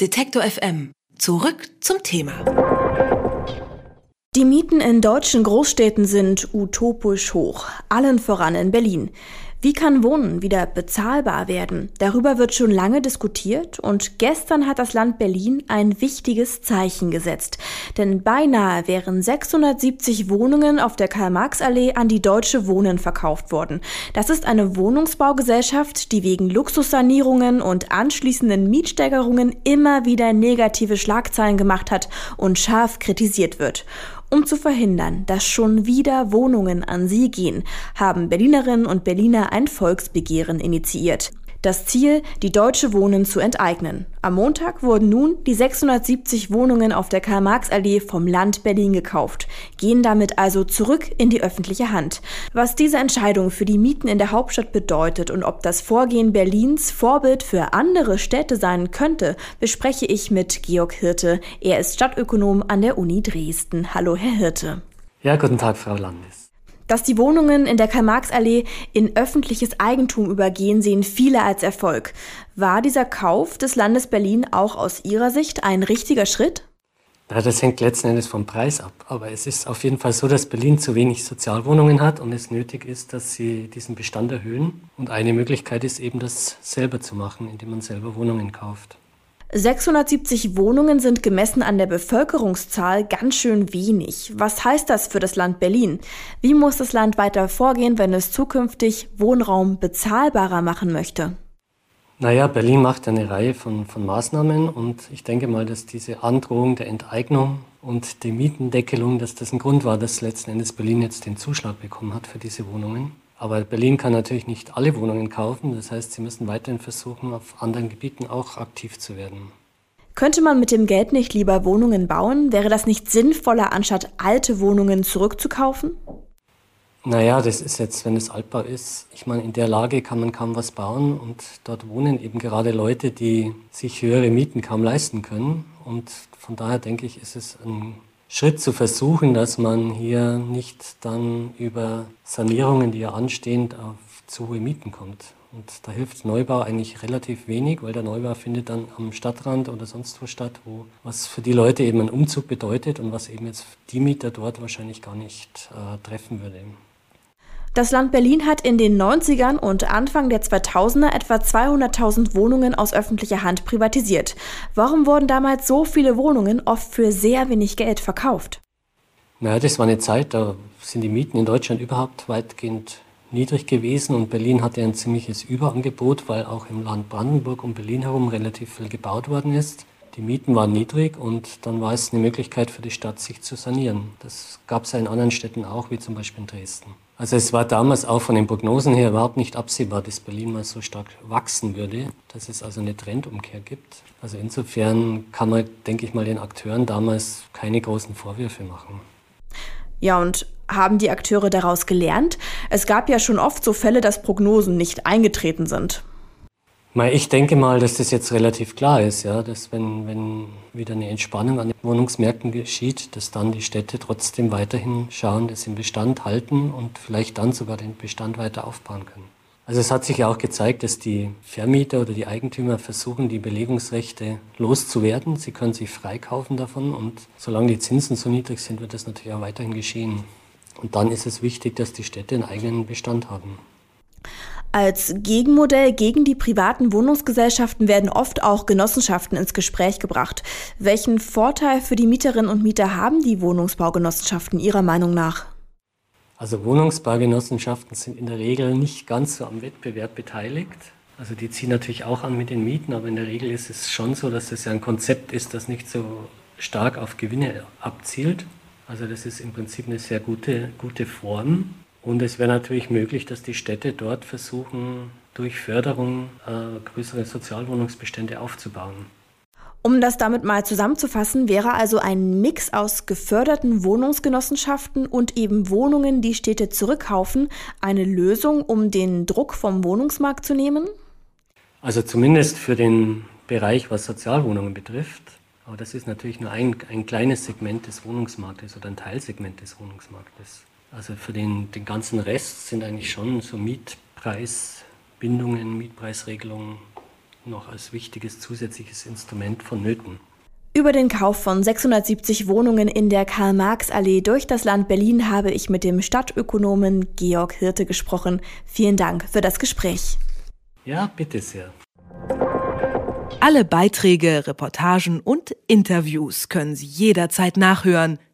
Detektor FM. Zurück zum Thema. Die Mieten in deutschen Großstädten sind utopisch hoch, allen voran in Berlin. Wie kann Wohnen wieder bezahlbar werden? Darüber wird schon lange diskutiert und gestern hat das Land Berlin ein wichtiges Zeichen gesetzt. Denn beinahe wären 670 Wohnungen auf der Karl-Marx-Allee an die Deutsche Wohnen verkauft worden. Das ist eine Wohnungsbaugesellschaft, die wegen Luxussanierungen und anschließenden Mietsteigerungen immer wieder negative Schlagzeilen gemacht hat und scharf kritisiert wird. Um zu verhindern, dass schon wieder Wohnungen an sie gehen, haben Berlinerinnen und Berliner ein Volksbegehren initiiert. Das Ziel, die Deutsche Wohnen zu enteignen. Am Montag wurden nun die 670 Wohnungen auf der Karl-Marx-Allee vom Land Berlin gekauft, gehen damit also zurück in die öffentliche Hand. Was diese Entscheidung für die Mieten in der Hauptstadt bedeutet und ob das Vorgehen Berlins Vorbild für andere Städte sein könnte, bespreche ich mit Georg Hirte. Er ist Stadtökonom an der Uni Dresden. Hallo, Herr Hirte. Ja, guten Tag, Frau Landes. Dass die Wohnungen in der Karl-Marx-Allee in öffentliches Eigentum übergehen, sehen viele als Erfolg. War dieser Kauf des Landes Berlin auch aus Ihrer Sicht ein richtiger Schritt? Ja, das hängt letzten Endes vom Preis ab. Aber es ist auf jeden Fall so, dass Berlin zu wenig Sozialwohnungen hat und es nötig ist, dass sie diesen Bestand erhöhen. Und eine Möglichkeit ist eben, das selber zu machen, indem man selber Wohnungen kauft. 670 Wohnungen sind gemessen an der Bevölkerungszahl ganz schön wenig. Was heißt das für das Land Berlin? Wie muss das Land weiter vorgehen, wenn es zukünftig Wohnraum bezahlbarer machen möchte? Naja, Berlin macht eine Reihe von, von Maßnahmen und ich denke mal, dass diese Androhung der Enteignung und die Mietendeckelung, dass das ein Grund war, dass letzten Endes Berlin jetzt den Zuschlag bekommen hat für diese Wohnungen. Aber Berlin kann natürlich nicht alle Wohnungen kaufen. Das heißt, sie müssen weiterhin versuchen, auf anderen Gebieten auch aktiv zu werden. Könnte man mit dem Geld nicht lieber Wohnungen bauen? Wäre das nicht sinnvoller, anstatt alte Wohnungen zurückzukaufen? Naja, das ist jetzt, wenn es altbau ist, ich meine, in der Lage kann man kaum was bauen und dort wohnen eben gerade Leute, die sich höhere Mieten kaum leisten können. Und von daher denke ich, ist es ein Schritt zu versuchen, dass man hier nicht dann über Sanierungen, die ja anstehen, auf zu hohe Mieten kommt. Und da hilft Neubau eigentlich relativ wenig, weil der Neubau findet dann am Stadtrand oder sonst wo statt, wo was für die Leute eben ein Umzug bedeutet und was eben jetzt die Mieter dort wahrscheinlich gar nicht äh, treffen würde. Das Land Berlin hat in den 90ern und Anfang der 2000er etwa 200.000 Wohnungen aus öffentlicher Hand privatisiert. Warum wurden damals so viele Wohnungen oft für sehr wenig Geld verkauft? Naja, das war eine Zeit, da sind die Mieten in Deutschland überhaupt weitgehend niedrig gewesen und Berlin hatte ein ziemliches Überangebot, weil auch im Land Brandenburg um Berlin herum relativ viel gebaut worden ist. Die Mieten waren niedrig und dann war es eine Möglichkeit für die Stadt, sich zu sanieren. Das gab es ja in anderen Städten auch, wie zum Beispiel in Dresden. Also es war damals auch von den Prognosen her überhaupt nicht absehbar, dass Berlin mal so stark wachsen würde, dass es also eine Trendumkehr gibt. Also insofern kann man, denke ich mal, den Akteuren damals keine großen Vorwürfe machen. Ja, und haben die Akteure daraus gelernt? Es gab ja schon oft so Fälle, dass Prognosen nicht eingetreten sind. Ich denke mal, dass das jetzt relativ klar ist, ja, dass wenn, wenn wieder eine Entspannung an den Wohnungsmärkten geschieht, dass dann die Städte trotzdem weiterhin schauen, dass sie den Bestand halten und vielleicht dann sogar den Bestand weiter aufbauen können. Also es hat sich ja auch gezeigt, dass die Vermieter oder die Eigentümer versuchen, die Belegungsrechte loszuwerden. Sie können sich freikaufen davon und solange die Zinsen so niedrig sind, wird das natürlich auch weiterhin geschehen. Und dann ist es wichtig, dass die Städte einen eigenen Bestand haben. Als Gegenmodell gegen die privaten Wohnungsgesellschaften werden oft auch Genossenschaften ins Gespräch gebracht. Welchen Vorteil für die Mieterinnen und Mieter haben die Wohnungsbaugenossenschaften Ihrer Meinung nach? Also Wohnungsbaugenossenschaften sind in der Regel nicht ganz so am Wettbewerb beteiligt. Also die ziehen natürlich auch an mit den Mieten, aber in der Regel ist es schon so, dass es ja ein Konzept ist, das nicht so stark auf Gewinne abzielt. Also das ist im Prinzip eine sehr gute, gute Form. Und es wäre natürlich möglich, dass die Städte dort versuchen, durch Förderung äh, größere Sozialwohnungsbestände aufzubauen. Um das damit mal zusammenzufassen, wäre also ein Mix aus geförderten Wohnungsgenossenschaften und eben Wohnungen, die Städte zurückkaufen, eine Lösung, um den Druck vom Wohnungsmarkt zu nehmen? Also zumindest für den Bereich, was Sozialwohnungen betrifft. Aber das ist natürlich nur ein, ein kleines Segment des Wohnungsmarktes oder ein Teilsegment des Wohnungsmarktes. Also für den, den ganzen Rest sind eigentlich schon so Mietpreisbindungen, Mietpreisregelungen noch als wichtiges zusätzliches Instrument vonnöten. Über den Kauf von 670 Wohnungen in der Karl-Marx-Allee durch das Land Berlin habe ich mit dem Stadtökonomen Georg Hirte gesprochen. Vielen Dank für das Gespräch. Ja, bitte sehr. Alle Beiträge, Reportagen und Interviews können Sie jederzeit nachhören